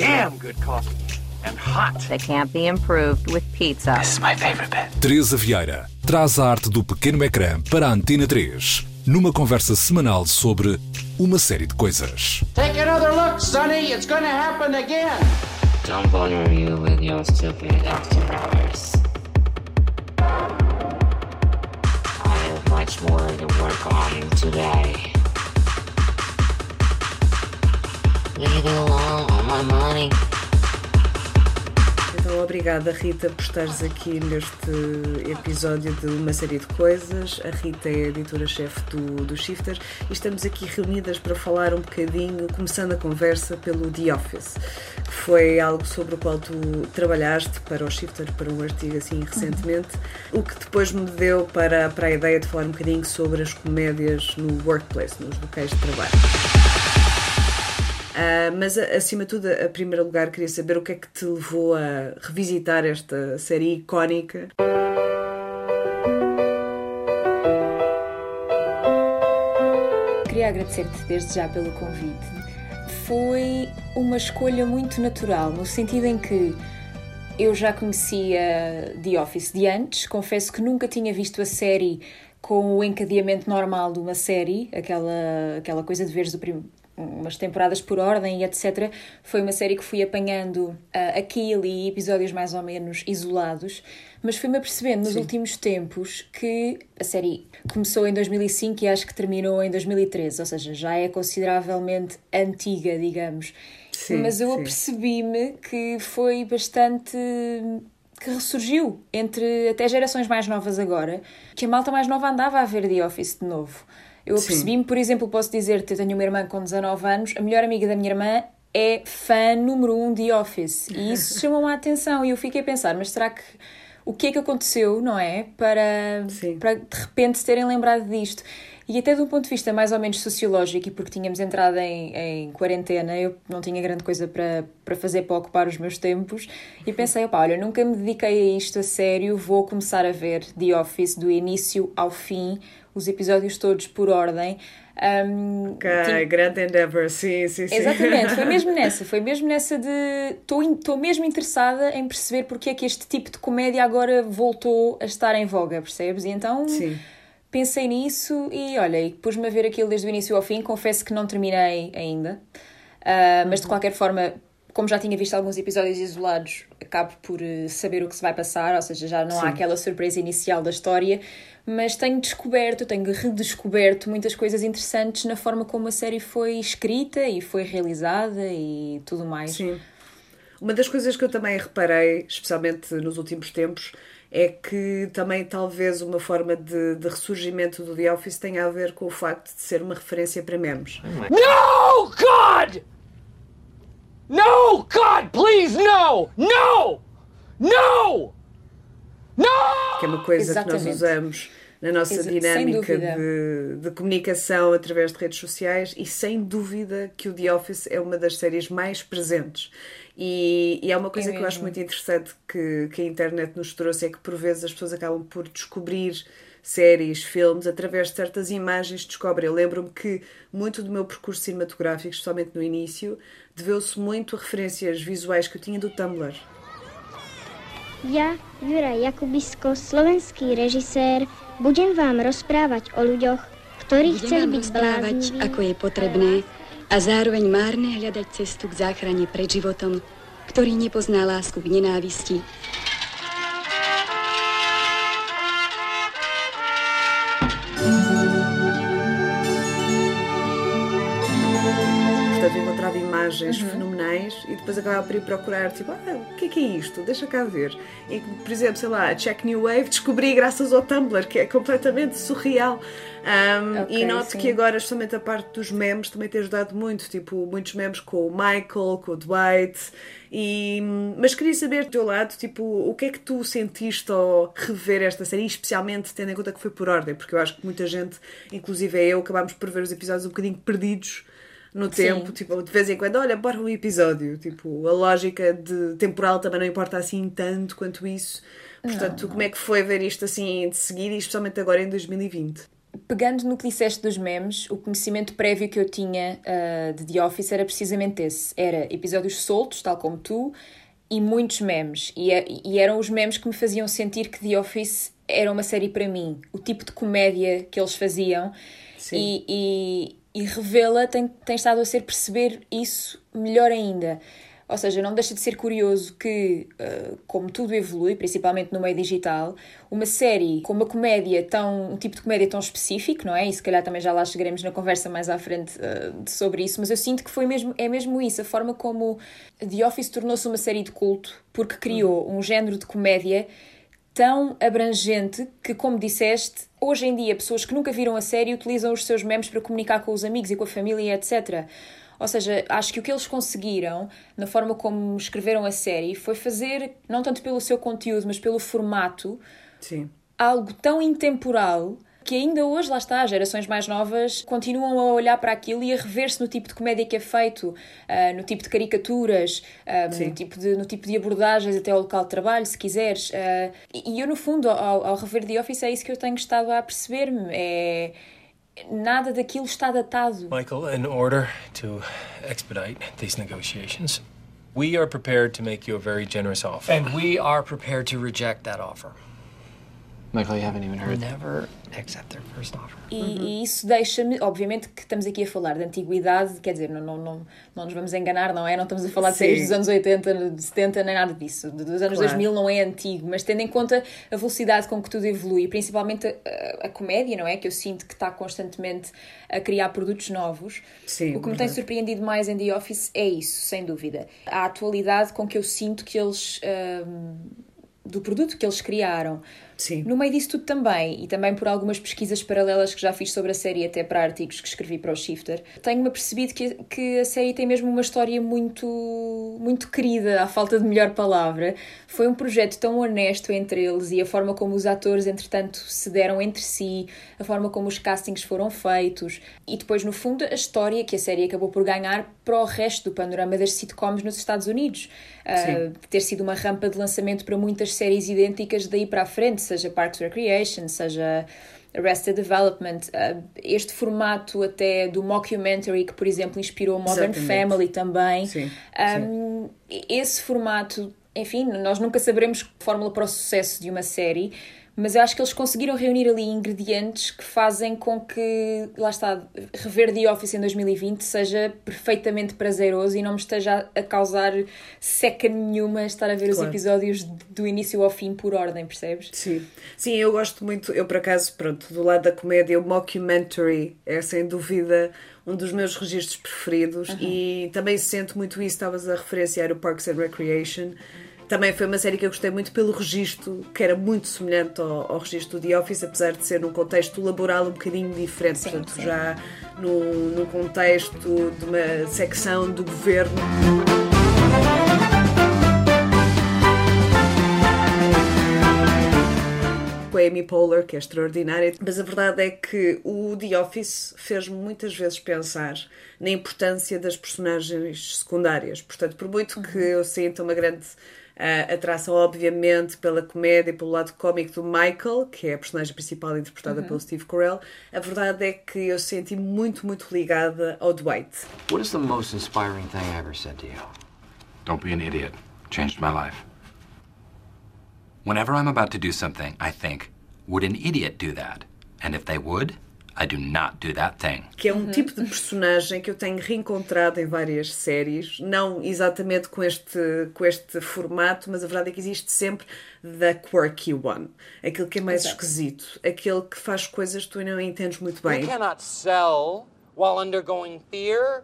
damn good coffee. And hot. That can't be improved with pizza. This is my favorite bit. Teresa Vieira traz a arte do pequeno ecrã para a Antena 3, numa conversa semanal sobre uma série de coisas. Take another look, Sonny. It's gonna happen again. Don't bother you with your stupid after hours. I have much more to work on today. Então, obrigada Rita por estares aqui neste episódio de uma série de coisas. A Rita é a editora-chefe do, do Shifter e estamos aqui reunidas para falar um bocadinho, começando a conversa pelo The Office, que foi algo sobre o qual tu trabalhaste para o Shifter, para um artigo assim recentemente, o que depois me deu para, para a ideia de falar um bocadinho sobre as comédias no workplace, nos locais de trabalho. Uh, mas acima de tudo, a primeiro lugar, queria saber o que é que te levou a revisitar esta série icónica. Queria agradecer-te desde já pelo convite. Foi uma escolha muito natural, no sentido em que eu já conhecia The Office de antes, confesso que nunca tinha visto a série com o encadeamento normal de uma série, aquela, aquela coisa de veres o, prim umas temporadas por ordem e etc. Foi uma série que fui apanhando uh, aqui e ali episódios mais ou menos isolados, mas fui-me apercebendo nos Sim. últimos tempos que a série começou em 2005 e acho que terminou em 2013, ou seja, já é consideravelmente antiga, digamos. Sim, mas eu apercebi-me que foi bastante que ressurgiu entre até gerações mais novas agora, que a malta mais nova andava a ver The Office de novo. Eu apercebi-me, por exemplo, posso dizer-te, eu tenho uma irmã com 19 anos, a melhor amiga da minha irmã é fã número um de Office. E isso chamou-me a atenção e eu fiquei a pensar, mas será que o que é que aconteceu, não é? Para, para de repente terem lembrado disto. E até de um ponto de vista mais ou menos sociológico, e porque tínhamos entrado em, em quarentena, eu não tinha grande coisa para, para fazer para ocupar os meus tempos, e pensei, opa, olha, nunca me dediquei a isto a sério, vou começar a ver The Office do início ao fim, os episódios todos por ordem. Um, ok, tinha... grande endeavor, sim, sim, sim. Exatamente, foi mesmo nessa, foi mesmo nessa de. Estou mesmo interessada em perceber porque é que este tipo de comédia agora voltou a estar em voga, percebes? E então. Sim. Pensei nisso e olha, e pus-me a ver aquilo desde o início ao fim. Confesso que não terminei ainda, uh, mas de uhum. qualquer forma como já tinha visto alguns episódios isolados, acabo por eh, saber o que se vai passar, ou seja, já não Sim. há aquela surpresa inicial da história, mas tenho descoberto, tenho redescoberto muitas coisas interessantes na forma como a série foi escrita e foi realizada e tudo mais. Sim. Uma das coisas que eu também reparei, especialmente nos últimos tempos, é que também talvez uma forma de, de, ressurgimento do The Office tenha a ver com o facto de ser uma referência para memes. No, God! No, God, please, no! No! No! No! Que é uma coisa Exatamente. que nós usamos na nossa Exa dinâmica de, de, comunicação através de redes sociais e sem dúvida que o The Office é uma das séries mais presentes. E, e é uma coisa é que eu acho muito interessante que, que a internet nos trouxe, é que por vezes as pessoas acabam por descobrir séries, filmes, através de certas imagens descobrem. Eu lembro-me que muito do meu percurso cinematográfico, especialmente no início, deveu-se muito a referências visuais que eu tinha do Tumblr. Ja, Juraj Jakubisko, slovenský režisér, budem vám rozprávať o ľuďoch, ktorí chceli byť blázniví. ako je potrebné a zároveň márne hľadať cestu k záchrane pred životom, ktorý nepozná lásku k nenávisti uhum. fenomenais e depois acabava por ir procurar, tipo, ah, o que é que é isto? Deixa cá ver. E, por exemplo, sei lá, Check New Wave descobri graças ao Tumblr, que é completamente surreal. Um, okay, e noto sim. que agora, justamente a parte dos memes também tem ajudado muito, tipo, muitos memes com o Michael, com o Dwight. E, mas queria saber do teu lado, tipo, o que é que tu sentiste ao rever esta série, especialmente tendo em conta que foi por ordem, porque eu acho que muita gente, inclusive eu, acabámos por ver os episódios um bocadinho perdidos no tempo, Sim. tipo, de vez em quando, olha, bora um episódio. Tipo, a lógica de temporal também não importa assim tanto quanto isso. Portanto, não. como é que foi ver isto assim de seguida especialmente agora em 2020? pegando no que disseste dos memes, o conhecimento prévio que eu tinha uh, de The Office era precisamente esse. Era episódios soltos, tal como tu, e muitos memes. E, é, e eram os memes que me faziam sentir que The Office era uma série para mim. O tipo de comédia que eles faziam. Sim. E, e, e revê-la tem, tem estado a ser perceber isso melhor ainda. Ou seja, não deixa de ser curioso que, uh, como tudo evolui, principalmente no meio digital, uma série com uma comédia tão. um tipo de comédia tão específico, não é? E se calhar também já lá chegaremos na conversa mais à frente uh, sobre isso, mas eu sinto que foi mesmo, é mesmo isso, a forma como The Office tornou-se uma série de culto, porque criou um género de comédia tão abrangente que, como disseste, hoje em dia pessoas que nunca viram a série utilizam os seus memes para comunicar com os amigos e com a família, etc. Ou seja, acho que o que eles conseguiram, na forma como escreveram a série, foi fazer, não tanto pelo seu conteúdo, mas pelo formato, Sim. algo tão intemporal que ainda hoje, lá está, as gerações mais novas continuam a olhar para aquilo e a rever-se no tipo de comédia que é feito, uh, no tipo de caricaturas, uh, no, tipo de, no tipo de abordagens até ao local de trabalho, se quiseres. Uh, e eu, no fundo, ao, ao rever The Office, é isso que eu tenho estado a perceber-me. É nada daquilo está datado. Michael, in order to expedite these negotiations, we are prepared to make you a very generous offer. And we are prepared to reject that offer. Michael, you haven't even heard. Never accept their first offer. E, e isso deixa-me, obviamente que estamos aqui a falar de antiguidade, quer dizer, não, não, não, não nos vamos enganar, não é? Não estamos a falar de séries dos anos 80, 70, nem nada disso. Dos anos Claro. 2000 não é antigo, mas tendo em conta a velocidade com que tudo evolui, principalmente a, a- a comédia, não é? Que eu sinto que está constantemente a criar produtos novos. Sim, o que me tem verdade. surpreendido mais em The Office é isso, sem dúvida. A atualidade com que eu sinto que eles. hum, do produto que eles criaram. Sim. No meio disso tudo também, e também por algumas pesquisas paralelas que já fiz sobre a série, até para artigos que escrevi para o Shifter, tenho-me apercebido que, que a série tem mesmo uma história muito, muito querida, à falta de melhor palavra. Foi um projeto tão honesto entre eles e a forma como os atores, entretanto, se deram entre si, a forma como os castings foram feitos, e depois, no fundo, a história que a série acabou por ganhar para o resto do panorama das sitcoms nos Estados Unidos. Uh, ter sido uma rampa de lançamento para muitas séries idênticas daí para a frente, seja Parks Recreation, seja Arrested Development, uh, este formato até do mockumentary que, por exemplo, inspirou Modern Exatamente. Family também. Sim, Um, esse formato, enfim, nós nunca saberemos fórmula para o sucesso de uma série, mas eu acho que eles conseguiram reunir ali ingredientes que fazem com que, lá está, rever The Office em 2020 seja perfeitamente prazeroso e não me esteja a causar seca nenhuma estar a ver os Claro. episódios do início ao fim por ordem, percebes? Sim. Sim, eu gosto muito, eu por acaso, pronto, do lado da comédia, o mockumentary é sem dúvida um dos meus registros preferidos e também sinto muito isso, estavas a referenciar o Parks and Recreation. Também foi uma série que eu gostei muito pelo registro, que era muito semelhante ao, ao registro do The Office, apesar de ser num contexto laboral um bocadinho diferente, Sim, portanto, sim. já num, num contexto de uma secção do governo. com a Amy Poehler, que é extraordinária, mas a verdade é que o The Office fez-me muitas vezes pensar na importância das personagens secundárias. Portanto, por muito que eu sinta uma grande ah, atração, obviamente, pela comédia, pelo lado cómico do Michael, que é a personagem principal interpretada pelo Steve Carell, a verdade é que eu senti muito, muito ligada ao Dwight. What is the most inspiring thing I ever said to you? Don't be an idiot. Changed my life. Whenever I'm about to do something, I think, would an idiot do that? And if they would, I do not do that thing. que é um tipo de personagem que eu tenho reencontrado em várias séries, não exatamente com este, com este formato, mas a verdade é que existe sempre the quirky one, aquele que é mais Exato. esquisito, aquele que faz coisas que tu não entendes muito bem. You cannot sell while undergoing fear.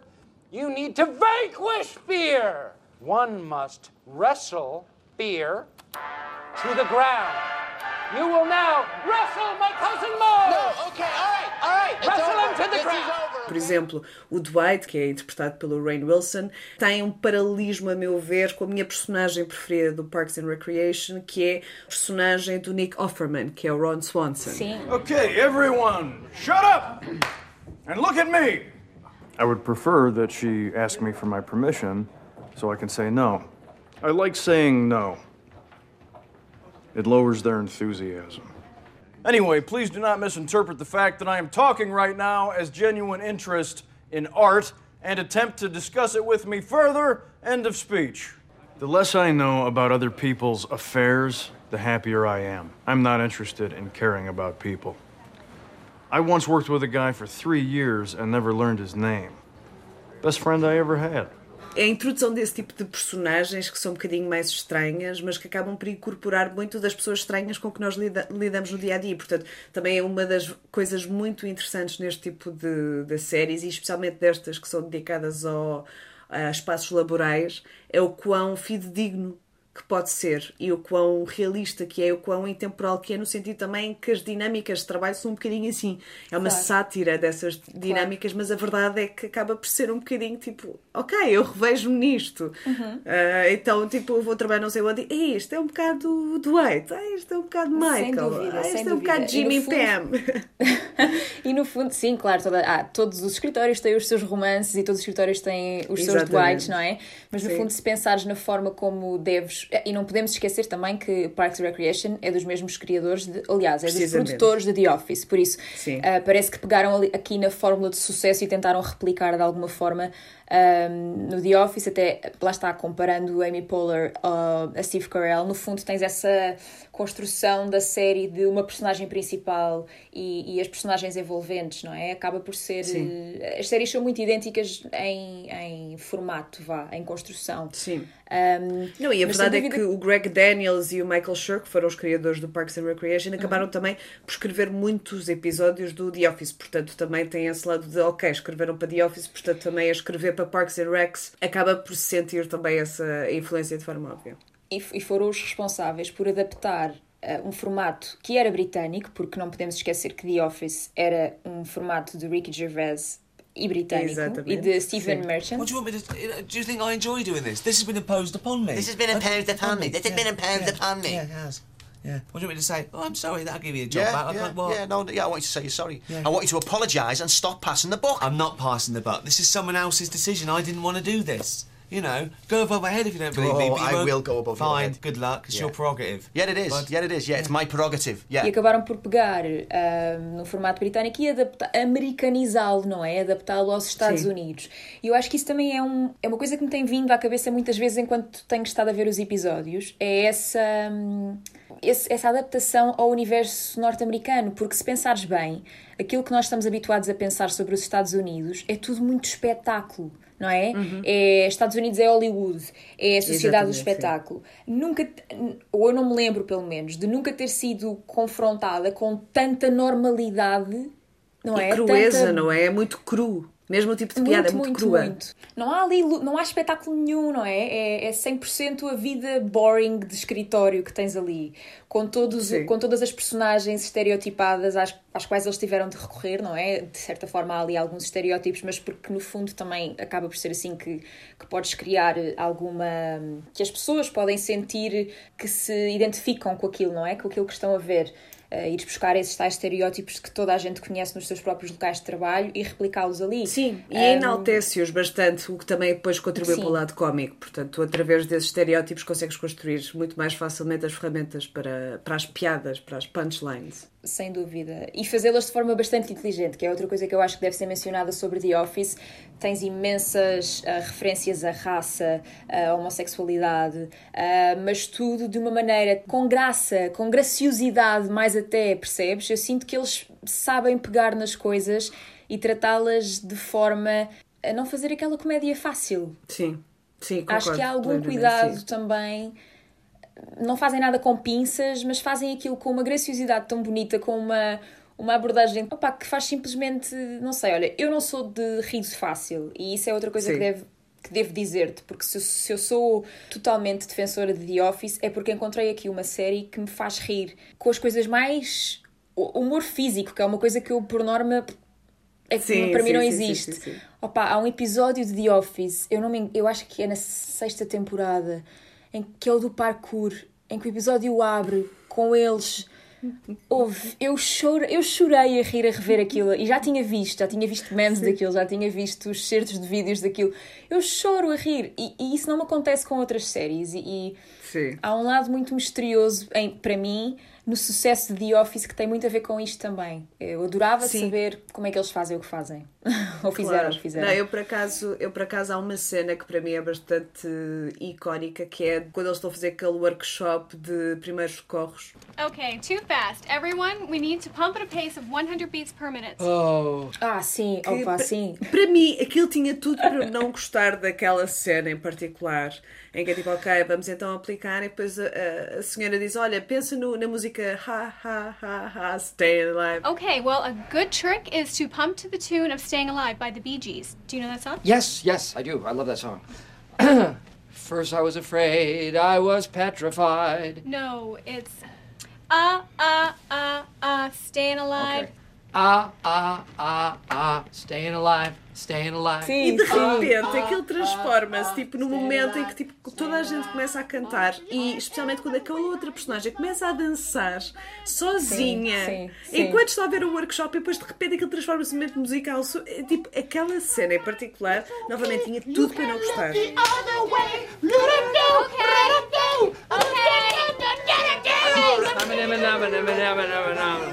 You need to vanquish fear. One must wrestle fear to the ground. You will now wrestle my cousin Mo. No, okay, all right, all right. It's Wrestle him to the This is ground. over. Por exemplo, o Dwight, que é interpretado pelo Rainn Wilson, tem um paralelismo, a meu ver, com a minha personagem preferida do Parks and Recreation, que é a personagem do Nick Offerman, que é o Ron Swanson. Sim. Okay, everyone, shut up and look at me. I would prefer that she ask me for my permission so I can say no. I like saying no. It lowers their enthusiasm. Anyway, please do not misinterpret the fact that I am talking right now as genuine interest in art and attempt to discuss it with me further. End of speech. The less I know about other people's affairs, the happier I am. I'm not interested in caring about people. I once worked with a guy for three years and never learned his name. Best friend I ever had. A introdução desse tipo de personagens que são um bocadinho mais estranhas, mas que acabam por incorporar muito das pessoas estranhas com que nós lida lidamos no dia a dia. Portanto, também é uma das coisas muito interessantes neste tipo de, de séries, e especialmente destas que são dedicadas ao, a espaços laborais, é o quão fidedigno que pode ser e o quão realista que é, o quão intemporal que é, no sentido também que as dinâmicas de trabalho são um bocadinho assim. É uma Claro. sátira dessas dinâmicas, mas a verdade é que acaba por ser um bocadinho tipo, ok, eu revejo-me nisto. Uhum. Ah, então, tipo, eu vou trabalhar não sei onde, e isto é um bocado Dwight, ah, isto é um bocado Michael, dúvida, ah, isto é um bocado Jimmy e fundo- Pam. E no fundo, sim, claro, toda, ah, todos os escritórios têm os seus romances e todos os escritórios têm os seus Exatamente. Dwights, não é? Mas no Sim. fundo, se pensares na forma como deves. E não podemos esquecer também que Parks and Recreation é dos mesmos criadores, de, aliás, é dos produtores de The Office. Por isso, ah, parece que pegaram ali, aqui na fórmula de sucesso e tentaram replicar de alguma forma ahm, no The Office, até lá está, comparando Amy Poehler ah, a Steve Carell, no fundo tens essa construção da série de uma personagem principal e, e as personagens envolventes, não é? Acaba por ser. Sim. eh, As séries são muito idênticas em, em formato, vá, em construção. Sim. Ahm, Não, e a verdade sem é que dúvida- o Greg Daniels e o Michael Schur, que foram os criadores do Parks and Recreation, Uhum. acabaram também por escrever muitos episódios do The Office. Portanto, também tem esse lado de, ok, escreveram para The Office, portanto, também a escrever para Parks and Recs acaba por sentir também essa influência de forma óbvia. e, e foram os responsáveis por adaptar eh, um formato que era britânico, porque não podemos esquecer que The Office era um formato de Ricky Gervais e britânico Exatamente, e de Stephen sim. Merchant. What do you want me to? Do you think I enjoy doing this? This has been imposed upon me. This has been imposed upon me. This has been imposed upon me. Yeah, it has. Yeah. What do you want me to say? Oh, I'm sorry. That'll give you a job Yeah, back. Yeah, like, yeah, no, yeah, I want you to say you're sorry. Yeah. I want you to apologise and stop passing the buck. I'm not passing the buck. This is someone else's decision. I didn't want to do this. You know, go above my head if you don't believe me. Oh, but you I will go above your Fine. head. Good luck. It's Yeah. your prerogative. Yeah, it is. But- yeah, it is. Yeah, it's my prerogative. Yeah. E acabaram por pegar ah, no formato britânico e americanizá-lo, não é? Adaptá-lo aos Estados Sim. Unidos. E eu acho que isso também é, um, é uma coisa que me tem vindo à cabeça muitas vezes enquanto tenho estado a ver os episódios. É essa, hum, esse- essa adaptação ao universo norte-americano. Porque se pensares bem, aquilo que nós estamos habituados a pensar sobre os Estados Unidos é tudo muito espetáculo. Não é? é? Estados Unidos é Hollywood, é a sociedade do Exatamente, sim. espetáculo. Nunca, te- ou eu não me lembro pelo menos, de nunca ter sido confrontada com tanta normalidade, não e é? crueza, Tanta- não é? É muito cru. Mesmo o tipo de piada é muito, crua. muito. Não há ali, não há espetáculo nenhum, não é? É, é 100% a vida boring de escritório que tens ali, com, todos, Sim. com todas as personagens estereotipadas às, às quais eles tiveram de recorrer, não é? De certa forma há ali alguns estereótipos, mas porque no fundo também acaba por ser assim que, que podes criar alguma. que as pessoas podem sentir que se identificam com aquilo, não é? Com aquilo que estão a ver. Uh, ires buscar esses tais estereótipos que toda a gente conhece nos seus próprios locais de trabalho e replicá-los ali. Sim, e Um, enaltece-os bastante, o que também depois contribui Sim. para o lado cómico. Portanto, tu, através desses estereótipos, consegues construir muito mais facilmente as ferramentas para, para as piadas, para as punchlines. Sem dúvida. E fazê-las de forma bastante inteligente, que é outra coisa que eu acho que deve ser mencionada sobre The Office. Tens imensas ah, referências à raça, à homossexualidade, ah, mas tudo de uma maneira com graça, com graciosidade, mais até, percebes? Eu sinto que eles sabem pegar nas coisas e tratá-las de forma a não fazer aquela comédia fácil. Sim, sim, Acho que há algum cuidado sim. também. Não fazem nada com pinças, mas fazem aquilo com uma graciosidade tão bonita, com uma, uma abordagem opa, que faz simplesmente. Não sei, olha, eu não sou de riso fácil e isso é outra coisa Sim. que deve. Que devo dizer-te, porque se, eu- se eu sou totalmente defensora de The Office é porque encontrei aqui uma série que me faz rir com as coisas mais. o humor físico, que é uma coisa que eu, por norma, é que Sim, para mim sim, não sim, existe. Opa, há um episódio de The Office, eu, não me, eu acho que é na sexta temporada, em que é o do parkour, em que o episódio abre com eles. Houve, eu, choro, eu chorei a rir a rever aquilo e já tinha visto, já tinha visto memes daquilo, já tinha visto os certos de vídeos daquilo. Eu choro a rir e, e isso não me acontece com outras séries. E, e Sim. há um lado muito misterioso em, para mim no sucesso de The Office que tem muito a ver com isto também. Eu adorava Sim. saber como é que eles fazem o que fazem. Ou fizeram Claro. o que fizeram. Não, eu por acaso, eu por acaso há uma cena que para mim é bastante icónica, que é quando eles estão a fazer aquele workshop de primeiros socorros. Okay, too fast. Everyone, we need to pump at a pace of 100 beats per minute. Oh. Ah, sim, Que opa, pa- sim. Para mim, aquilo tinha tudo para eu não gostar daquela cena em particular. Em que é tipo, ok, vamos então aplicar. E depois a, a- a senhora diz: Olha, pensa no- na música Ha Ha Ha Ha Stay Alive. Okay, well, a good trick is to pump to the tune of Staying Alive by the Bee Gees. Do you know that song? Yes, yes, I do. I love that song. First I was afraid, I was petrified. No, it's uh uh uh uh staying alive. Okay. Ah, ah, ah, ah, staying alive, staying alive. e de repente aquilo transforma-se tipo no momento em que tipo, toda a gente começa a cantar e especialmente quando aquela outra personagem começa a dançar sozinha Sim, sim, sim. enquanto está a ver o workshop e depois de repente aquilo transforma-se num momento musical. É, tipo aquela cena em particular novamente tinha tudo para não gostar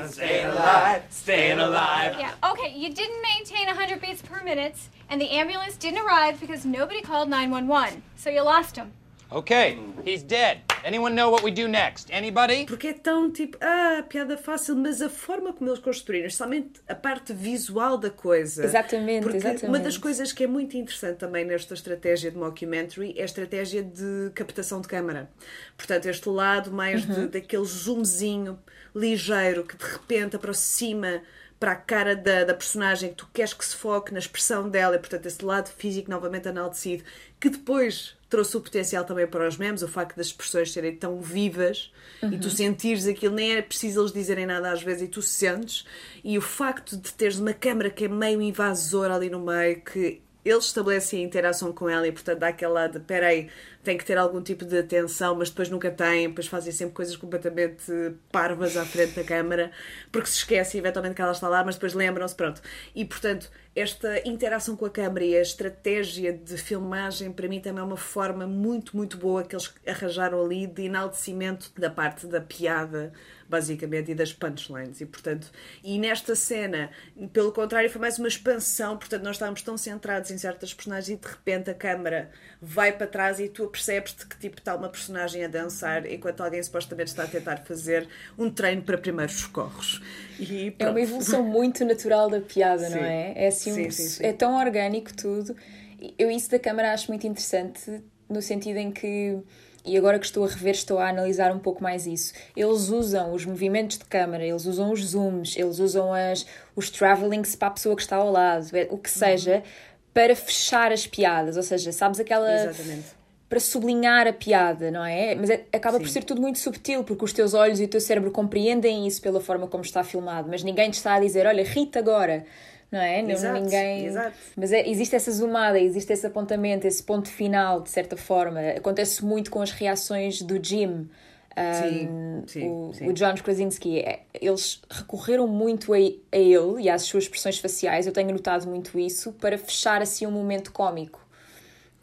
Staying alive, staying alive. Yeah, okay, you didn't maintain 100 beats per minute, and the ambulance didn't arrive because nobody called 911. So you lost him. Okay, he's dead. Anyone know what we do next? Anybody? porque é tão tipo ah piada fácil mas a forma como eles construíram especialmente a parte visual da coisa Exatamente, porque exatamente. uma das coisas que é muito interessante também nesta estratégia de mockumentary é a estratégia de captação de câmara portanto este lado mais de- Uhum. daquele zoomzinho ligeiro que de repente aproxima para a cara da, da personagem que tu queres que se foque na expressão dela e portanto esse lado físico novamente enaltecido que depois trouxe o potencial também para os memes, o facto das expressões serem tão vivas e tu Uhum. sentires aquilo, nem é preciso eles dizerem nada às vezes e tu sentes, e o facto de teres uma câmara que é meio invasora ali no meio, que eles estabelecem a interação com ela e portanto dá aquele lado de peraí, tem que ter algum tipo de atenção, mas depois nunca tem, depois fazem sempre coisas completamente parvas à frente da câmara, porque se esquecem eventualmente que ela está lá, mas depois lembram-se, pronto. E portanto, esta interação com a câmara e a estratégia de filmagem, para mim também é uma forma muito, muito boa que eles arranjaram ali de enaltecimento da parte da piada, basicamente, e das punchlines. E portanto, e nesta cena, pelo contrário, foi mais uma expansão, portanto, nós estávamos tão centrados em certas personagens e de repente a câmara vai para trás e tu percebes-te que tipo está uma personagem a dançar enquanto alguém supostamente está a tentar fazer um treino para primeiros socorros. E É uma evolução muito natural da piada, Sim. não é? É, assim um- Sim, sim, sim. é tão orgânico tudo. Eu isso da câmara acho muito interessante, no sentido em que, e agora que estou a rever, estou a analisar um pouco mais isso. Eles usam os movimentos de câmara, eles usam os zooms, eles usam as, os travelings para a pessoa que está ao lado, é- o que seja, para fechar as piadas. Ou seja, sabes aquela Exatamente. para sublinhar a piada, não é? Mas é- acaba por Sim. ser tudo muito subtil, porque os teus olhos e o teu cérebro compreendem isso pela forma como está filmado, mas ninguém te está a dizer, olha, rita agora, não é? Não- Exato, ninguém... exato. Mas é- existe essa zoomada, existe esse apontamento, esse ponto final, de certa forma. Acontece muito com as reações do Jim. Sim, Um, sim, o, sim. o John Krasinski, é- eles recorreram muito a, a ele e às suas expressões faciais, eu tenho notado muito isso, para fechar assim um momento cómico.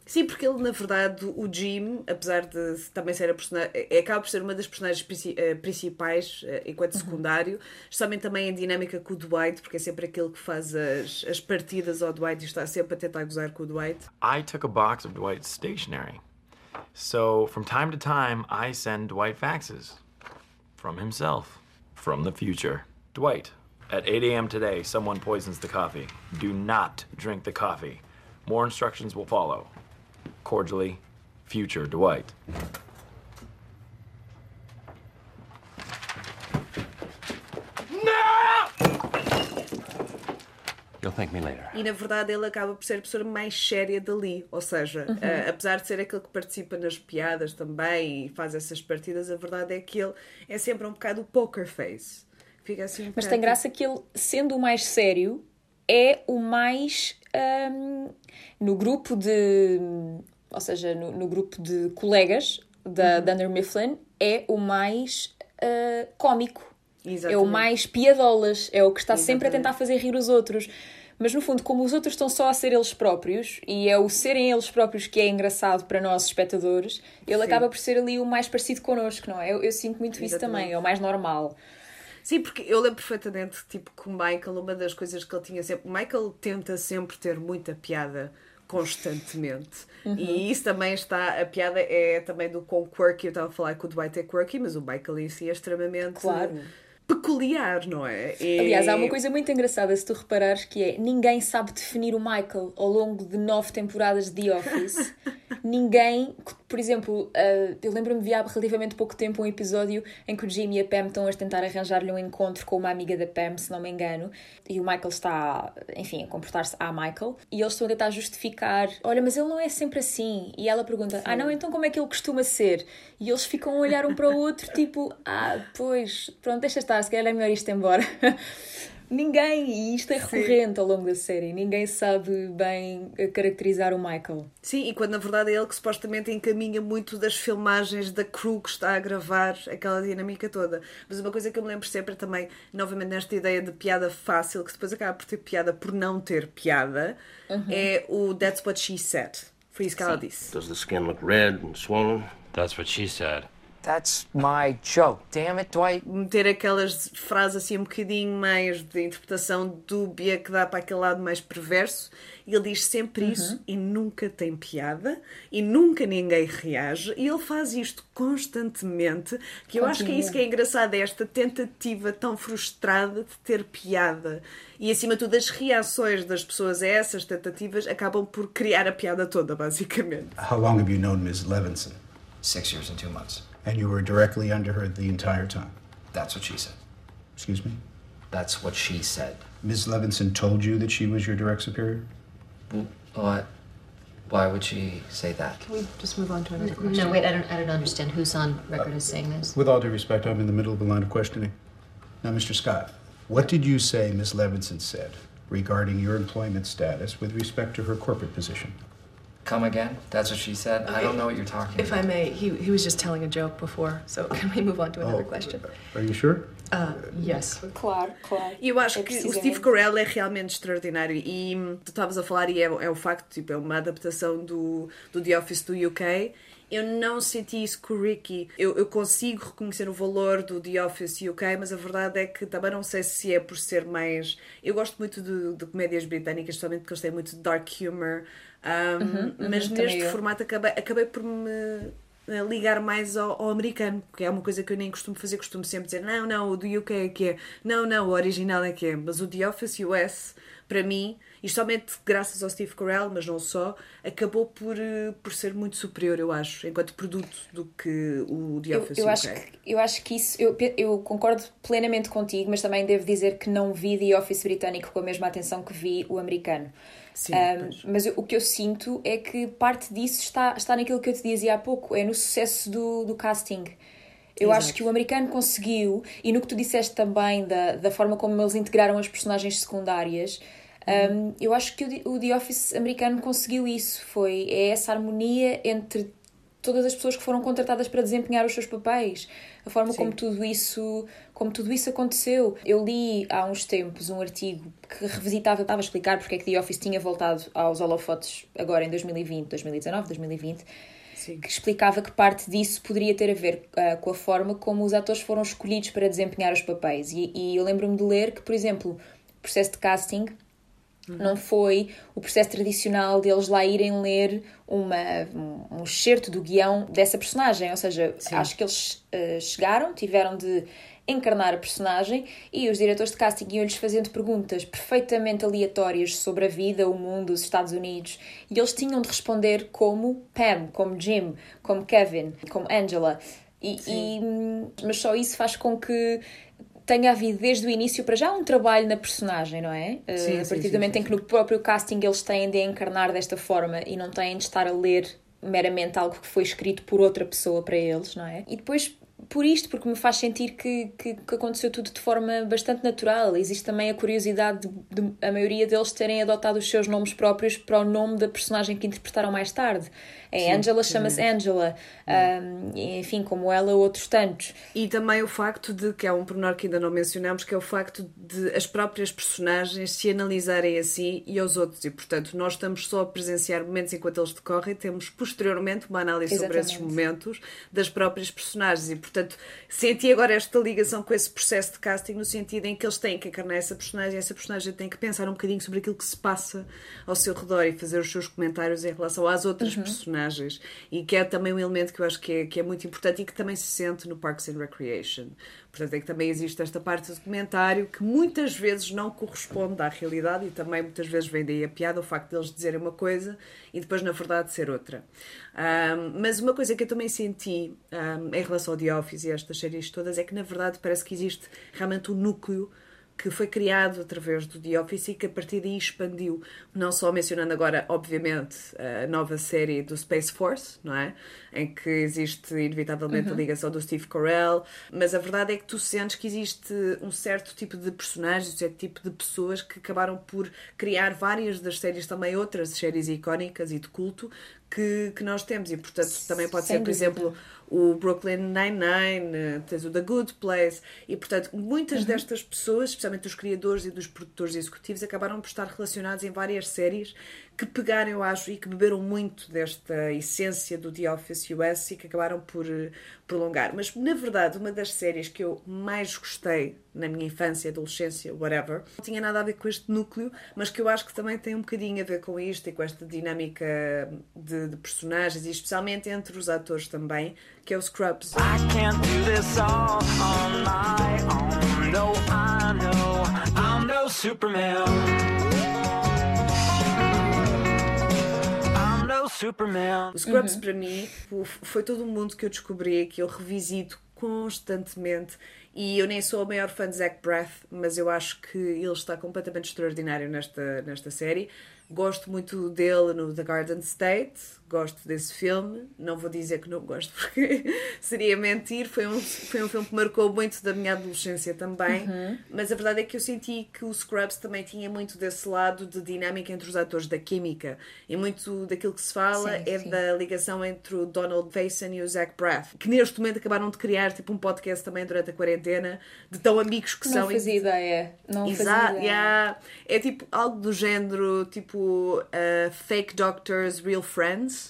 Sim, porque ele, na verdade, o Jim, apesar de também ser a personagem, é- acaba por ser uma das personagens eh, principais eh, enquanto secundário, especialmente também em dinâmica com o Dwight, porque é sempre aquele que faz as, as partidas ao Dwight e está sempre a tentar gozar com o Dwight. I took a box of Dwight's stationery. So, from time to time, I send Dwight faxes. From himself. From the future. Dwight, at 8 a.m. today, someone poisons the coffee. Do not drink the coffee. More instructions will follow. Cordially, future Dwight. You'll thank me later. E na verdade ele acaba por ser a pessoa mais séria dali. Ou seja, eh, apesar de ser aquele que participa nas piadas também e faz essas partidas, a verdade é que ele é sempre um bocado o poker face. Fica assim um Mas bocado tem graça que ele, sendo o mais sério, é o mais. hum, no grupo de. Ou seja, no, no grupo de colegas da Uhum. Dunder Mifflin, é o mais uh, cómico. É o Exatamente. mais piadolas. É o que está sempre a Exatamente. tentar fazer rir os outros. mas no fundo, como os outros estão só a ser eles próprios, e é o serem eles próprios que é engraçado para nós espectadores, ele Sim. acaba por ser ali o mais parecido connosco, não é? Eu, eu sinto muito isso Exatamente. também, é o mais normal. Sim, porque eu lembro perfeitamente, tipo, que o Michael, uma das coisas que ele tinha sempre. O Michael tenta sempre ter muita piada constantemente. Uhum. E isso também está. A piada é também do quão quirky. Eu estava a falar que o Dwight é quirky, mas o Michael em si é extremamente Claro. Peculiar, não é? E- Aliás, há uma coisa muito engraçada se tu reparares que é ninguém sabe definir o Michael ao longo de nove temporadas de The Office. ninguém, por exemplo, uh, eu lembro-me de há relativamente pouco tempo um episódio em que o Jimmy e a Pam estão a tentar arranjar-lhe um encontro com uma amiga da Pam, se não me engano, e o Michael está, enfim, a comportar-se a Michael, e eles estão a tentar justificar: olha, mas ele não é sempre assim. E ela pergunta: ah, não, então como é que ele costuma ser? E eles ficam a olhar um para o outro, tipo: ah, pois, pronto, deixa estar, se calhar é melhor isto embora. Ninguém, e isto é Sim. recorrente ao longo da série, ninguém sabe bem caracterizar o Michael. Sim, e quando na verdade é ele que supostamente encaminha muito das filmagens da crew que está a gravar aquela dinâmica toda. Mas uma coisa que eu me lembro sempre também, novamente nesta ideia de piada fácil, que depois acaba por ter piada por não ter piada, Uhum. é o That's What She Said. Foi isso que ela disse. Does the skin look red and swollen? That's what she said. That's my joke. Damn it, Dwight. Meter aquelas frases assim um bocadinho mais de interpretação dúbia que dá para aquele lado mais perverso. E ele diz sempre Uhum. isso e nunca tem piada e nunca ninguém reage. E ele faz isto constantemente. Que eu acho que é isso que é engraçado, é esta tentativa tão frustrada de ter piada. E acima de tudo, as reações das pessoas a essas tentativas acabam por criar a piada toda, basicamente. How long have you known Ms. Levinson? Six years and two months. And you were directly under her the entire time? That's what she said. Excuse me? That's what she said. Ms. Levinson told you that she was your direct superior? What? Why would she say that? Can we just move on to another question? No, wait, I don't, I don't understand who's on record as saying this. With all due respect, I'm in the middle of a line of questioning. Now, Mr. Scott, what did you say Ms. Levinson said regarding your employment status with respect to her corporate position? Come again? That's what she said? I don't know what you're talking If I may, he, he was just telling a joke before, so can we move on to another Oh. question? Are you sure? Uh, yes. Claro, claro. E eu acho É que o Steve Carell é realmente extraordinário. E tu estavas a falar, e é, é um facto, tipo, é uma adaptação do, do The Office do UK. Eu não senti isso com o Ricky. Eu, eu consigo reconhecer o valor do The Office UK, mas a verdade é que também não sei se é por ser mais. Eu gosto muito de, de comédias britânicas, especialmente porque eles têm muito dark humor. Um, Uhum, uhum, mas neste eu. formato acabei, acabei por me eh, ligar mais ao, ao americano, que é uma coisa que eu nem costumo fazer, costumo sempre dizer não, não, o do UK é que é, não, não, o original é que é, mas o The Office US, para mim, e somente graças ao Steve Carell, mas não só, acabou por, eh, por ser muito superior, eu acho, enquanto produto do que o The Eu, Office eu, UK. acho que, eu acho que isso, eu, eu concordo plenamente contigo, mas também devo dizer que não vi The Office britânico com a mesma atenção que vi o americano. Sim, Um, mas eu- o que eu sinto é que parte disso está, está naquilo que eu te dizia há pouco, é no sucesso do, do casting. Eu Exato. acho que o americano conseguiu, e no que tu disseste também da, da forma como eles integraram as personagens secundárias, um, eu acho que o, The- o The Office americano conseguiu isso. Foi é essa harmonia entre todas as pessoas que foram contratadas para desempenhar os seus papéis, a forma como tudo isso como tudo isso aconteceu. Eu li há uns tempos um artigo que revisitava, estava a explicar porque é que The Office tinha voltado aos holofotes agora em 2020, 2019, 2020, que explicava que parte disso poderia ter a ver ah, com a forma como os atores foram escolhidos para desempenhar os papéis. E, e eu lembro-me de ler que, por exemplo, o processo de casting não foi o processo tradicional deles lá irem ler uma, um, excerto do guião dessa personagem. Ou seja, acho que eles eh, chegaram, tiveram de encarnar a personagem e os diretores de casting iam-lhes fazendo perguntas perfeitamente aleatórias sobre a vida, o mundo, os Estados Unidos e eles tinham de responder como Pam, como Jim, como Kevin, como Angela. E, e, hum, mas só isso faz com que tenha havido desde o início para já um trabalho na personagem, não é? Eh, Sim, a sim, partir sim, do momento sim, em que no próprio casting eles têm de encarnar desta forma e não têm de estar a ler meramente algo que foi escrito por outra pessoa para eles, não é? E depois por isto, porque me faz sentir que, que, que aconteceu tudo de forma bastante natural. Existe também a curiosidade de, de a maioria deles terem adotado os seus nomes próprios para o nome da personagem que interpretaram mais tarde. A Sim, Angela chama-se exatamente. Angela, um, enfim, como ela, outros tantos. E também o facto de, que é um pormenor que ainda não mencionamos, que é o facto de as próprias personagens se analisarem a si e aos outros. E, portanto, nós estamos só a presenciar momentos enquanto eles decorrem, temos posteriormente uma análise sobre esses Exatamente. momentos das próprias personagens. E, portanto, senti agora esta ligação com esse processo de casting, no sentido em que eles têm que encarnar essa personagem essa personagem tem que pensar um bocadinho sobre aquilo que se passa ao seu redor e fazer os seus comentários em relação às outras Uhum. personagens. E que é também um elemento que eu acho que é, que é muito importante e que também se sente no Parks and Recreation. Portanto, é que também existe esta parte do documentário que muitas vezes não corresponde à realidade e também muitas vezes vem daí a piada o facto deles dizerem uma coisa e depois, na verdade, ser outra. Ahm, mas uma coisa que eu também senti ahm, em relação ao The Office e estas séries todas é que, na verdade, parece que existe realmente um núcleo que foi criado através do The Office e que a partir daí expandiu, não só mencionando agora, obviamente, a nova série do Space Force, não é? Em que existe inevitavelmente a Uhum. ligação do Steve Carell, mas a verdade é que tu sentes que existe um certo tipo de personagens, um certo tipo de pessoas que acabaram por criar várias das séries, também outras séries icónicas e de culto que, que nós temos e portanto também pode Sem ser, por dúvida. exemplo, o Brooklyn Nine-Nine, eh, tens o The Good Place, e portanto muitas Uhum. destas pessoas, especialmente os criadores e dos produtores executivos, acabaram por estar relacionados em várias séries que pegaram, eu acho, e que beberam muito desta essência do The Office US e que acabaram por eh, prolongar. Mas na verdade, uma das séries que eu mais gostei na minha infância, adolescência, whatever, não tinha nada a ver com este núcleo, mas que eu acho que também tem um bocadinho a ver com isto e com esta dinâmica de, de personagens, e especialmente entre os atores também, que é o Scrubs. can't do this all on my own. No, I know I'm no Superman. Superman. O Scrubs, para mim, foi todo um mundo que eu descobri, que eu revisito constantemente. E eu nem sou a maior fã de Zach Braff, mas eu acho que ele está completamente extraordinário nesta, nesta série. Gosto muito dele no The Garden State, gosto desse filme. Não vou dizer que não gosto porque seria mentir. Foi um, foi um filme que marcou muito da minha adolescência também. Uhum. Mas a verdade é que eu senti que o Scrubs também tinha muito desse lado de dinâmica entre os atores, da química. E muito daquilo que se fala Sim, é sim. da ligação entre o Donald Faison e o Zach Braff, que neste momento acabaram de criar tipo um podcast também durante a quarentena, de tão amigos que Não são. fazia ideia. Não fazia Exato, ideia. yeah. É tipo algo do género, tipo uh, Fake Doctors, Real Friends.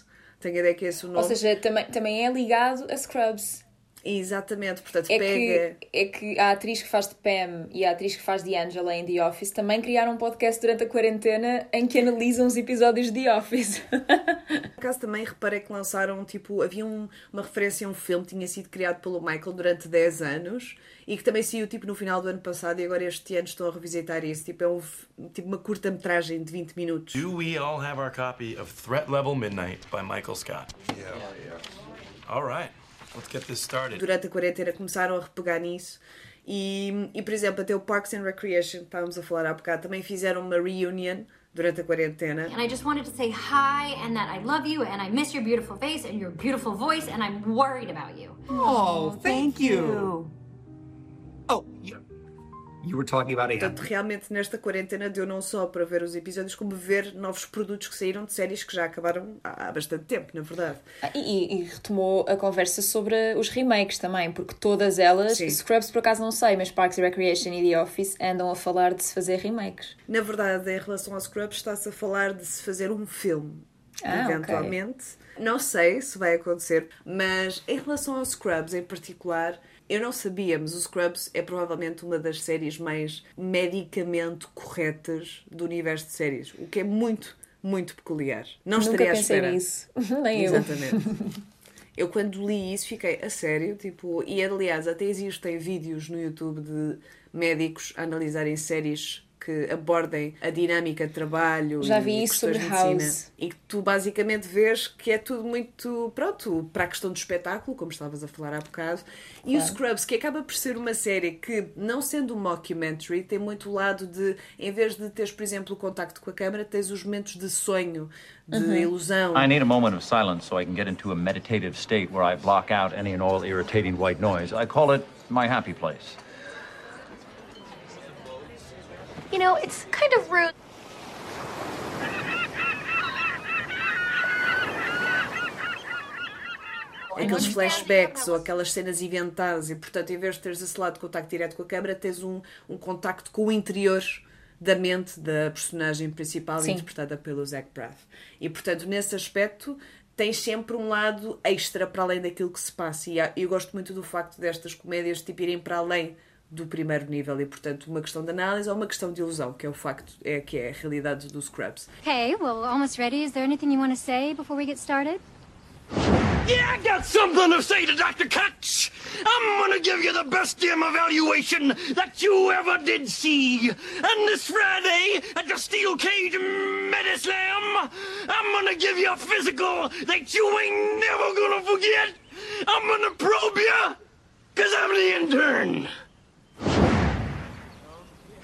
Tenho a ideia que é esse o nome. Ou seja, também, também é ligado a Scrubs. Exatamente, portanto É pega. que, é que a atriz que faz de Pam e a atriz que faz de Angela em The Office também criaram um podcast durante a quarentena em que analisam os episódios de The Office. Por acaso também reparei que lançaram, tipo, havia um- uma referência a um filme que tinha sido criado pelo Michael durante 10 anos e que também saiu, tipo, no final do ano passado e agora este ano estão a revisitar isso. Tipo, é um, tipo uma curta-metragem de 20 minutos. Do we all have our copy of Threat Level Midnight by Michael Scott? Yeah. All right, let's get this started. Durante a quarentena começaram a repegar nisso e, e por exemplo, até o Parks and Recreation, que estávamos a falar há bocado, também fizeram uma reunion durante a quarentena. And I just wanted to say hi and that I love you and I miss your beautiful face and your beautiful voice and I'm worried about you. Oh, thank you. You, were talking about Portanto, realmente nesta quarentena deu não só para ver os episódios, como ver novos produtos que saíram de séries que já acabaram há bastante tempo, na verdade. Ah, E, e retomou a conversa sobre os remakes também, porque todas elas, Sim. Scrubs por acaso não sei, mas Parks and Recreation e The Office andam a falar de se fazer remakes. Na verdade, em relação ao Scrubs, está-se a falar de se fazer um filme, Ah, eventualmente. Não sei se vai acontecer, mas em relação ao Scrubs em particular, eu não sabia, mas o Scrubs é provavelmente uma das séries mais medicamente corretas do universo de séries, o que é muito, muito peculiar. Não Nunca estaria à pensei espera. nisso. Nem eu. Exatamente. Eu quando li isso fiquei a sério, tipo, e aliás até existem vídeos no YouTube de médicos a analisarem séries que abordem a dinâmica de trabalho Já e vi isso questões sobre. House. E que tu basicamente vês que é tudo muito, pronto, para a questão do espetáculo, como estavas a falar há bocado. E o Claro. Scrubs, que acaba por ser uma série que, não sendo um mockumentary, tem muito o lado de, em vez de teres, por exemplo, o contacto com a câmara, tens os momentos de sonho, de Uhum. ilusão. I need a moment of silence so I can get into a meditative state where I block out any and all irritating white noise. I call it my happy place. You know, it's kind of rude. aqueles flashbacks ou aquelas cenas inventadas e portanto em vez de teres esse lado de contacto direto com a câmara tens um, um contacto com o interior da mente da personagem principal Sim. interpretada pelo Zach Braff e portanto nesse aspecto tens sempre um lado extra para além daquilo que se passa e eu gosto muito do facto destas comédias tipo, irem para além do primeiro nível e portanto uma questão de análise ou uma questão de ilusão que é o facto é que é a realidade dos Scrubs Okay, well, almost ready. Is there anything you want to say before we get started? Yeah, I got something to say to Dr. Kutch. I'm gonna give you the best damn evaluation that you ever did see. And this Friday at the Steel Cage Medislam, I'm gonna give you a physical that you ain't never gonna forget. I'm gonna probe you, cause I'm the intern.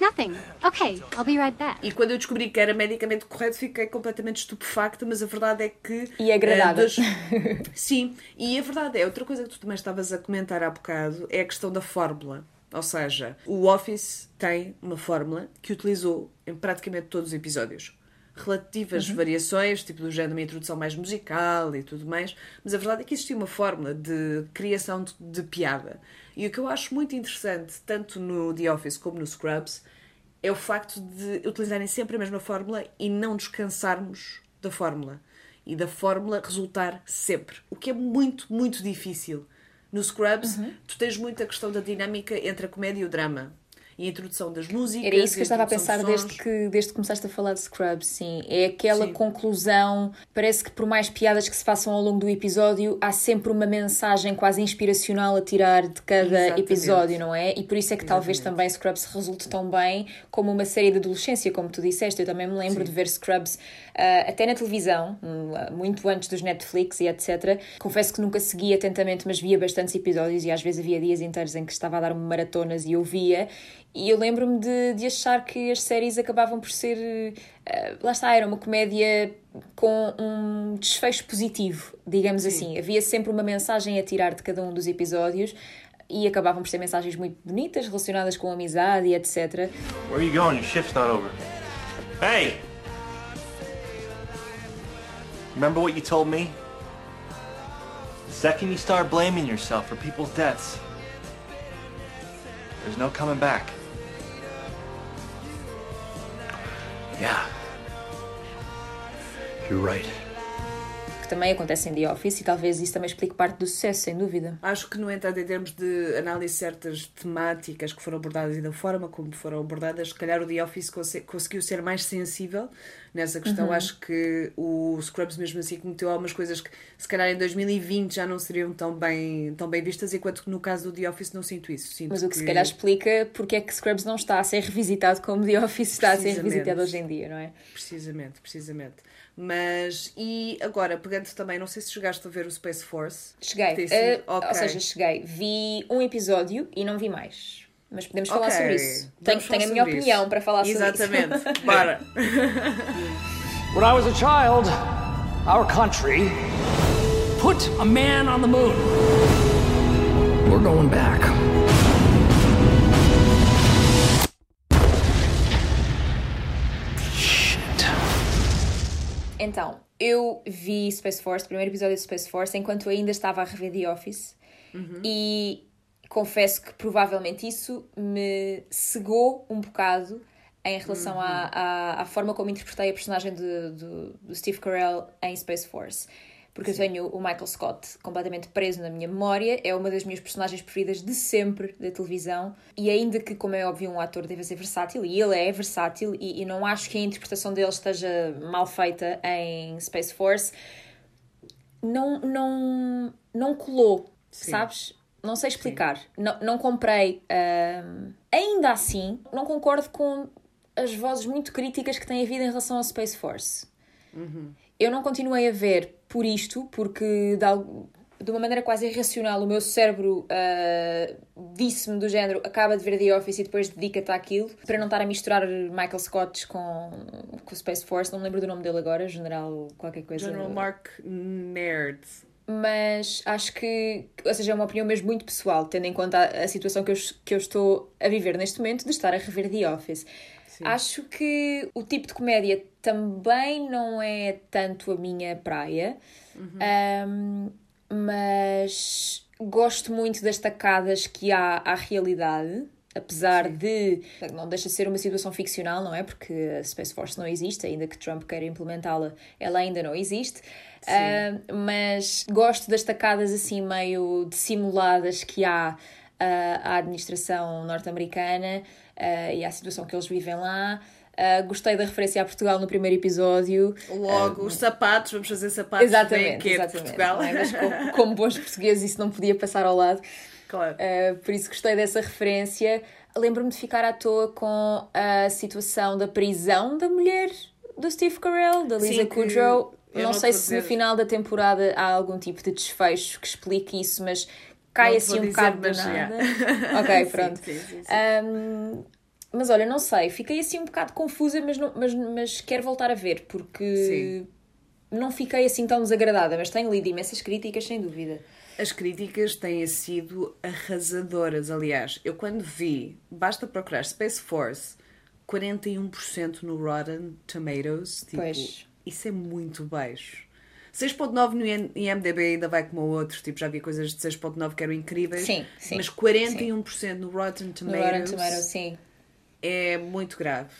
Nothing. Okay, I'll be right back. E quando eu descobri que era medicamente correto, fiquei completamente estupefacta, mas a verdade é que. E agradada. eh, das- Sim, e a verdade é, outra coisa que tu também estavas a comentar há bocado é a questão da fórmula. Ou seja, o Office tem uma fórmula que utilizou em praticamente todos os episódios. Relativas Uhum. variações, tipo do género de uma introdução mais musical e tudo mais, mas a verdade é que existia uma fórmula de criação de, de piada. E o que eu acho muito interessante, tanto no The Office como no Scrubs, é o facto de utilizarem sempre a mesma fórmula e não descansarmos da fórmula. E da fórmula resultar sempre. O que é muito, muito difícil. No Scrubs, tu tens muito a questão da dinâmica entre a comédia e o drama. E a introdução das músicas. Era isso que eu estava a pensar de desde que, desde que começaste a falar de Scrubs, sim. É aquela Sim. conclusão. Parece que por mais piadas que se façam ao longo do episódio, há sempre uma mensagem quase inspiracional a tirar de cada Exatamente. episódio, não é? E por isso é que talvez também Scrubs resulte tão bem como uma série de adolescência, como tu disseste. Eu também me lembro de ver Scrubs ah, até na televisão, hum, muito antes dos Netflix e etc. Confesso que nunca seguia atentamente, mas via bastantes episódios e às vezes havia dias inteiros em que estava a dar maratonas e eu via. E eu lembro-me de, de achar que as séries acabavam por ser. ah, lá está, era uma comédia com um desfecho positivo, digamos assim. Havia sempre uma mensagem a tirar de cada um dos episódios e acabavam por ser mensagens muito bonitas relacionadas com amizade e etc. Where are you going? Your shift's not over. Hey! Remember what you told me? The second you start blaming yourself for people's deaths, there's no coming back. Yeah. You're right. Que também acontece em The Office e talvez isso também explique parte do sucesso, sem dúvida. Acho que, no entanto, em termos de análise de certas temáticas que foram abordadas e da forma como foram abordadas, se calhar o The Office conse- conseguiu ser mais sensível nessa questão. Uhum. Acho que o Scrubs, mesmo assim, cometeu algumas coisas que, se calhar, em 2020 já não seriam tão bem, tão bem vistas, enquanto que no caso do The Office não sinto isso. Sinto Mas o que se calhar explica porque é que Scrubs não está a ser revisitado como The Office está a ser revisitado hoje em dia, não é? Precisamente, precisamente. Mas, e agora, pegando também, não sei se chegaste a ver o Space Force. Cheguei. Tem sido- Eh, ok. Ou seja, cheguei. Vi um episódio e não vi mais. Mas podemos falar Ok, sobre isso. Tenho, falar tenho a minha sobre opinião isso. para falar sobre Exatamente. isso. Bora. When I was a child, our country put a man on the moon. We're going back. Então, eu vi Space Force, o primeiro episódio de Space Force, enquanto ainda estava a rever The Office. E confesso que provavelmente isso me cegou um bocado em relação à, à, à forma como interpretei a personagem de, do, do Steve Carell em Space Force. Porque eu tenho o Michael Scott completamente preso na minha memória, é uma das minhas personagens preferidas de sempre da televisão. E ainda que, como é óbvio, um ator deve ser versátil, e ele é versátil, e, e não acho que a interpretação dele esteja mal feita em Space Force, não, não, não colou, Sim. sabes? Não sei explicar. Não, não comprei. ahm, ainda assim, não concordo com as vozes muito críticas que tem havido em relação ao Space Force. Uhum. Eu não continuei a ver por isto, porque de, de uma maneira quase irracional o meu cérebro ah, disse-me do género acaba de ver The Office e depois dedica-te àquilo, para não estar a misturar Michael Scott com, com o Space Force, não me lembro do nome dele agora, General qualquer coisa. General Mark Nerd. Mas acho que, ou seja, é uma opinião mesmo muito pessoal, tendo em conta a, a situação que eu, que eu estou a viver neste momento de estar a rever The Office. Acho que o tipo de comédia também não é tanto a minha praia, um, mas gosto muito das tacadas que há à realidade. Apesar de não deixa de ser uma situação ficcional, não é? Porque a Space Force não existe, ainda que Trump queira implementá-la, ela ainda não existe. Ah, mas gosto das tacadas assim meio dissimuladas que há ah, à administração norte-americana ah, e à situação que eles vivem lá. Ah, gostei da referência a Portugal no primeiro episódio. Logo, os sapatos, vamos fazer sapatos Exatamente, que é de Portugal. é? Mas como, como bons portugueses isso não podia passar ao lado. Claro. Uh, por isso gostei dessa referência. Lembro-me de ficar à toa com a situação da prisão da mulher do Steve Carell, da Lisa Sim, que Kudrow. Eu Não não sei se no dizer- final da temporada há algum tipo de desfecho que explique isso, mas cai Não assim um bocado do já. nada. ok, pronto. sim, sim, sim. Um, mas olha, não sei, fiquei assim um bocado confusa, mas, não, mas, mas quero voltar a ver, porque não fiquei assim tão desagradada, mas tenho lido imensas críticas, sem dúvida. As críticas têm sido arrasadoras, aliás. Eu quando vi, basta procurar Space Force, 41% no Rotten Tomatoes, tipo, Pois. Isso é muito baixo. 6.9 no IM- IMDB ainda vai como o outro, tipo, já vi coisas de 6.9 que eram incríveis. Sim, sim, Mas 41% no Rotten No Tomatoes, Rotten Tomatoes, sim. é muito grave.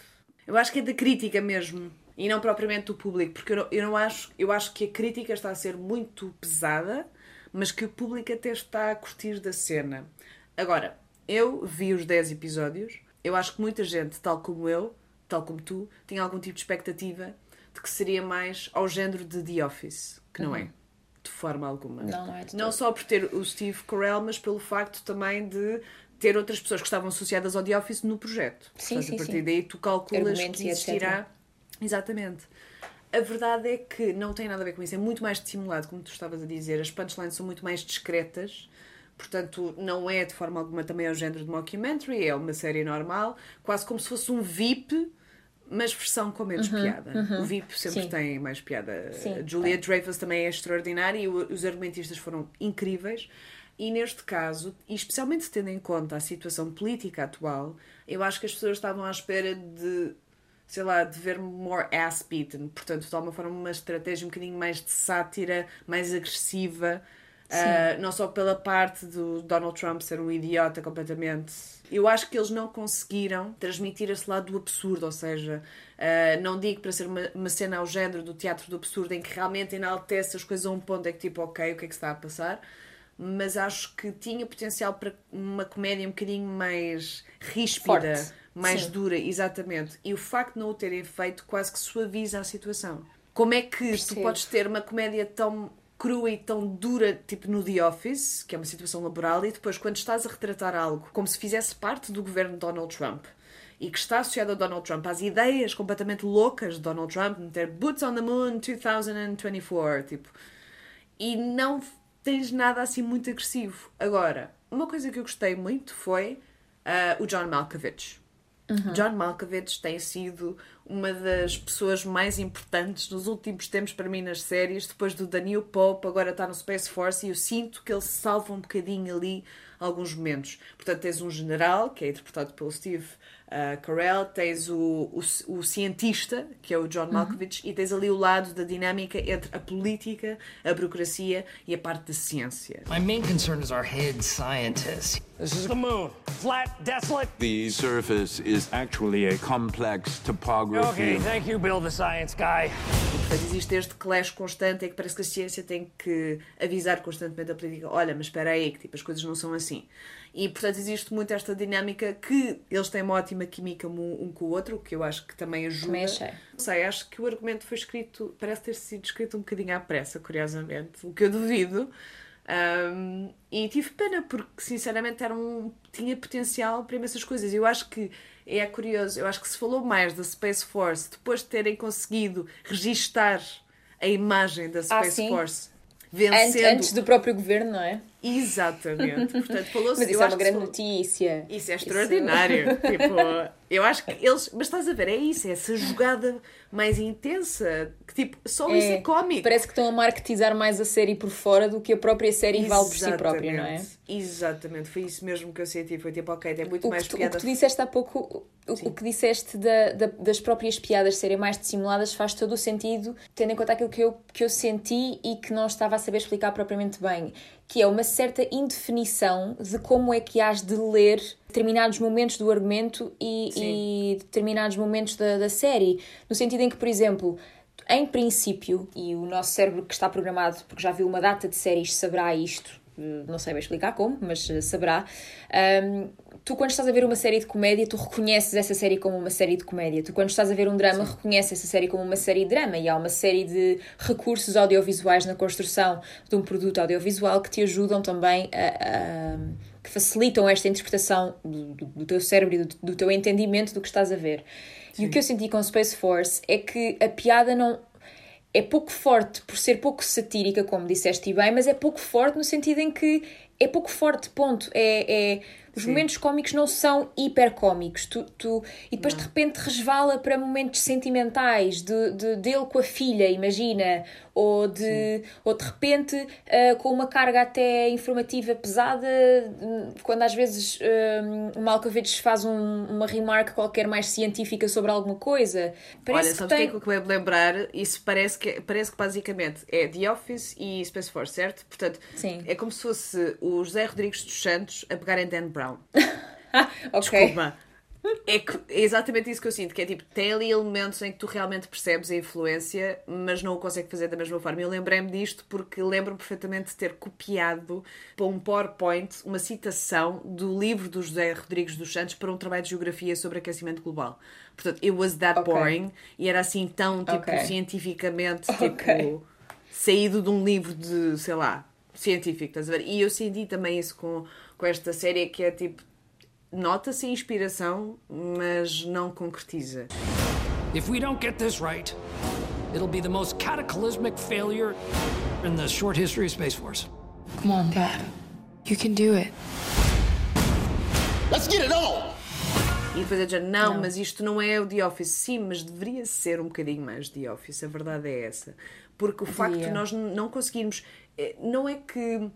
Eu acho que é da crítica mesmo. E não propriamente do público, porque eu não, eu não acho. Eu acho que a crítica está a ser muito pesada, mas que o público até está a curtir da cena. Agora, eu vi os 10 episódios, eu acho que muita gente, tal como eu, tal como tu, tinha algum tipo de expectativa de que seria mais ao género de The Office, que não Uhum. é. De forma alguma. Não, não é de Não só por ter o Steve Carell, mas pelo facto também de ter outras pessoas que estavam associadas ao The Office no projeto. Sim, Portanto, sim, a partir sim. daí tu calculas Argumentos que existirá. Exatamente. A verdade é que não tem nada a ver com isso. É muito mais dissimulado, como tu estavas a dizer. As punchlines são muito mais discretas. Portanto, não é de forma alguma também ao género de mockumentary. É uma série normal. Quase como se fosse um VIP, mas versão com menos Uhum, piada. uhum. O VIP sempre Sim. tem mais piada. Sim, Julia Dreyfus também é extraordinária e os argumentistas foram incríveis. E neste caso, e especialmente tendo em conta a situação política atual, eu acho que as pessoas estavam à espera de, sei lá, de ver more ass beaten. Portanto, de alguma forma, uma estratégia um bocadinho mais de sátira, mais agressiva. Ah, não só pela parte do Donald Trump ser um idiota completamente. Eu acho que eles não conseguiram transmitir esse lado do absurdo, ou seja, ah, não digo para ser uma, uma cena ao género do teatro do absurdo em que realmente enaltece as coisas a um ponto é que tipo, ok, o que é que se está a passar? Mas acho que tinha potencial para uma comédia um bocadinho mais ríspida, Forte. mais Sim. dura, exatamente. E o facto de não o terem feito quase que suaviza a situação. Como é que tu Percebo. podes ter uma comédia tão crua e tão dura, tipo no The Office, que é uma situação laboral, e depois quando estás a retratar algo como se fizesse parte do governo de Donald Trump e que está associado a Donald Trump, às ideias completamente loucas de Donald Trump, meter Boots on the Moon 2024, tipo, e não tens nada assim muito agressivo. Agora, uma coisa que eu gostei muito foi ah, o John Malkovich. Uhum. John Malkovich tem sido uma das pessoas mais importantes nos últimos tempos para mim nas séries, depois do Daniel Pope, agora está no Space Force e eu sinto que ele salva um bocadinho ali alguns momentos. Portanto, tens um general, que é interpretado pelo Steve ah, Carell, tens o, o, o cientista, que é o John Uhum. Malkovich, e tens ali o lado da dinâmica entre a política, a burocracia e a parte da ciência. My main concern is our head scientist. This is the moon. Flat, desolate. The surface is actually a complex topography. Okay, thank you, Bill, the science guy. Portanto, existe este clash constante em que parece que a ciência tem que avisar constantemente a política: olha, mas espera aí, que tipo, as coisas não são assim. E, portanto, existe muito esta dinâmica que eles têm uma ótima química um, com o outro, que eu acho que também ajuda. Também achei. Não sei, acho que o argumento foi escrito, parece ter sido escrito um bocadinho à pressa, curiosamente, o que eu duvido. Um, e tive pena porque sinceramente era um, tinha potencial para imensas coisas. Eu acho que é curioso, eu acho que se falou mais da Space Force depois de terem conseguido registar a imagem da Space Ah. Force Antes, vencendo. antes do próprio governo, não é? Exatamente. Portanto, falou-se. Mas isso é uma grande notícia. Isso é extraordinário. tipo, eu acho que eles. Mas estás a ver, é isso, é essa jogada mais intensa. Que tipo, só isso é cómico. Parece que estão a marketizar mais a série por fora do que a própria série vale por si própria, não é? Exatamente. Exatamente, foi isso mesmo que eu senti. Foi tipo, ok, tem muito O mais tu, o que tu disseste há pouco, o, o que disseste da- da- das próprias piadas serem mais dissimuladas faz todo o sentido, tendo em conta aquilo que eu, que eu senti e que não estava a saber explicar propriamente bem, que é uma certa indefinição de como é que has de ler determinados momentos do argumento e, e determinados momentos da, da série. No sentido em que, por exemplo, em princípio, e o nosso cérebro que está programado, porque já viu uma data de séries, saberá isto, não sei bem explicar como, mas eh, saberá. Ahm, tu, quando estás a ver uma série de comédia, tu reconheces essa série como uma série de comédia. Tu, quando estás a ver um drama, reconheces essa série como uma série de drama. E há uma série de recursos audiovisuais na construção de um produto audiovisual que te ajudam também a. a- que facilitam esta interpretação do, do- do teu cérebro e do, do teu entendimento do que estás a ver. E o que eu senti com Space Force é que a piada não, é pouco forte por ser pouco satírica, como disseste bem, mas é pouco forte no sentido em que é pouco forte, ponto. É, é- os Sim. momentos cómicos não são hiper cómicos. Tu, tu, e depois de repente resvala para momentos sentimentais de, de, dele com a filha, imagina, ou de, ou de repente ah, com uma carga até informativa pesada, hum, quando às vezes hum, o Malkovich faz um- uma remark qualquer mais científica sobre alguma coisa. Parece Olha, sabes o que que tem... é que eu acabei de lembrar? Isso parece que, parece que basicamente é The Office e Space Force, certo? Portanto, Sim. é como se fosse o José Rodrigues dos Santos a pegarem Dan Brown. Ok. Desculpa. É, que- é exatamente isso que eu sinto, que é tipo, tem ali elementos em que tu realmente percebes a influência, mas não o consegue fazer da mesma forma. Eu lembrei-me disto porque lembro-me perfeitamente de ter copiado para um PowerPoint uma citação do livro do José Rodrigues dos Santos para um trabalho de geografia sobre aquecimento global. Portanto, it was that Ok. boring e era assim tão, tipo, Ok. cientificamente, Ok. tipo, saído de um livro de, sei lá, científico, estás a ver? E eu senti também isso com, com esta série, que é tipo, nota-se a inspiração, mas não concretiza. If we don't get this right, it'll be the most cataclysmic failure in the short history of Space Force. Come on, Dad. You can do it. Let's get it on! E depois é dizer, não, mas isto não é o The Office. Sim, mas deveria ser um bocadinho mais The Office, a verdade é essa. Porque o facto de nós não conseguirmos. eh, Não é que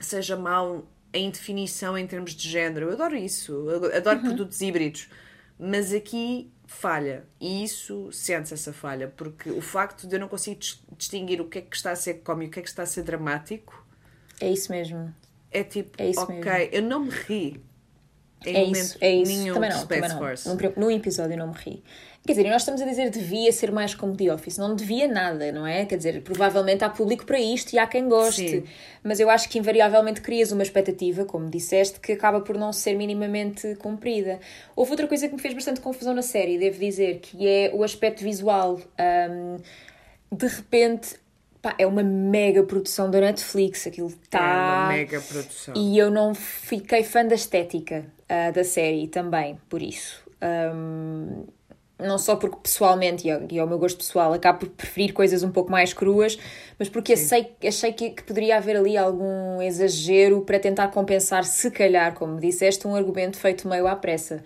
seja mau a indefinição em termos de género, eu adoro isso, eu adoro produtos híbridos, mas aqui falha. E isso sente-se essa falha, porque o facto de eu não conseguir dis- distinguir o que é que está a ser cómico, o que é que está a ser dramático, É isso mesmo. é tipo, É isso ok, mesmo. eu não me ri. Em É isso, é isso. nenhum Também não, também não. Pri- num episódio eu não me ri. Quer dizer, nós estamos a dizer devia ser mais como The Office. Não devia nada, não é? Quer dizer, provavelmente há público para isto e há quem goste. Sim. Mas eu acho que invariavelmente crias uma expectativa, como disseste, que acaba por não ser minimamente cumprida. Houve outra coisa que me fez bastante confusão na série, devo dizer, que é o aspecto visual. Ahm, de repente. é uma mega produção da Netflix, aquilo está. É uma mega produção. E eu não fiquei fã da estética ah, da série também, por isso. Ahm, não só porque pessoalmente, e ao, meu gosto pessoal, acabo por preferir coisas um pouco mais cruas, mas porque achei, achei que, que poderia haver ali algum exagero para tentar compensar, se calhar, como disseste, um argumento feito meio à pressa.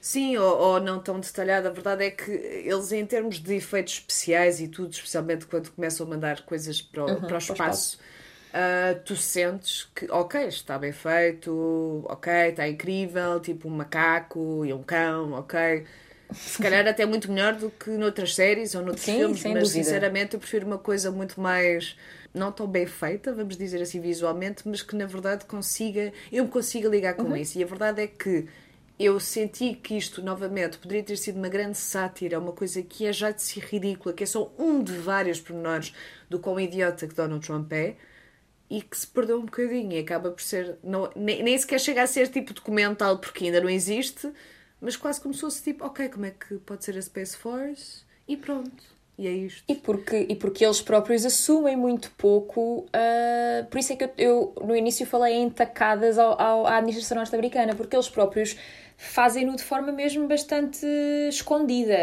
Sim, ou, ou não tão detalhado. A verdade é que eles, em termos de efeitos especiais e tudo, especialmente quando começam a mandar coisas para o, Uhum, para o espaço, ah, tu sentes que, ok, está bem feito, ok, está incrível, tipo um macaco e um cão, ok. Se calhar até muito melhor do que noutras séries ou noutros Sim, filmes, mas dúvida. sinceramente eu prefiro uma coisa muito mais não tão bem feita, vamos dizer assim visualmente, mas que na verdade consiga, eu me consiga ligar com Uhum. isso. E a verdade é que eu senti que isto, novamente, poderia ter sido uma grande sátira, uma coisa que é já de si ridícula, que é só um de vários pormenores do quão idiota que Donald Trump é, e que se perdeu um bocadinho e acaba por ser. Não, nem, nem sequer chega a ser tipo documental, porque ainda não existe, mas quase como se fosse tipo, ok, como é que pode ser a Space Force? E pronto. E é isto. E porque, e porque eles próprios assumem muito pouco. ah, por isso é que eu, eu, no início falei em tacadas ao, ao- à administração norte-americana, porque eles próprios fazem-no de forma mesmo bastante escondida.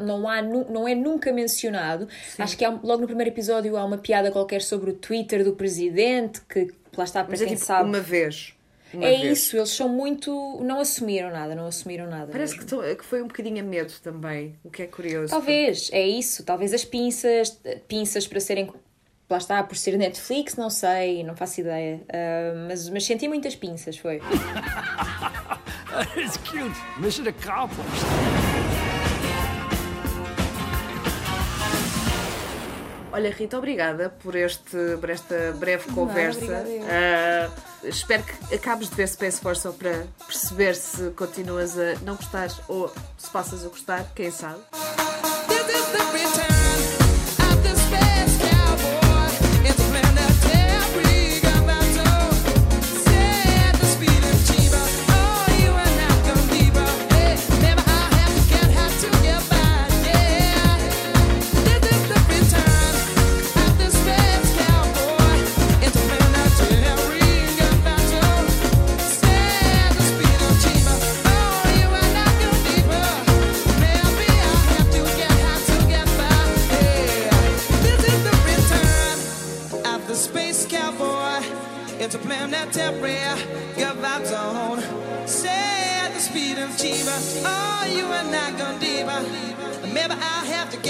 Não, há, não é nunca mencionado. Acho que há, logo no primeiro episódio há uma piada qualquer sobre o Twitter do presidente, que lá está para Mas é quem tipo sabe. uma vez. Uma é vez. isso, eles são muito. Não assumiram nada, não assumiram nada. Parece que, to- que foi um bocadinho a medo também, o que é curioso. Talvez, é isso. Talvez as pinças, pinças para serem. Lá está, por ser Netflix, não sei, não faço ideia. Ah, mas, mas senti muitas pinças, foi. it's cute. Mission accomplished. Olha, Rita, obrigada por, este, por esta breve conversa. Ah, espero que acabes de ver Space Force só para perceber se continuas a não gostar ou se passas a gostar, quem sabe. Oh, you are not gonna diva. Maybe I'll have to get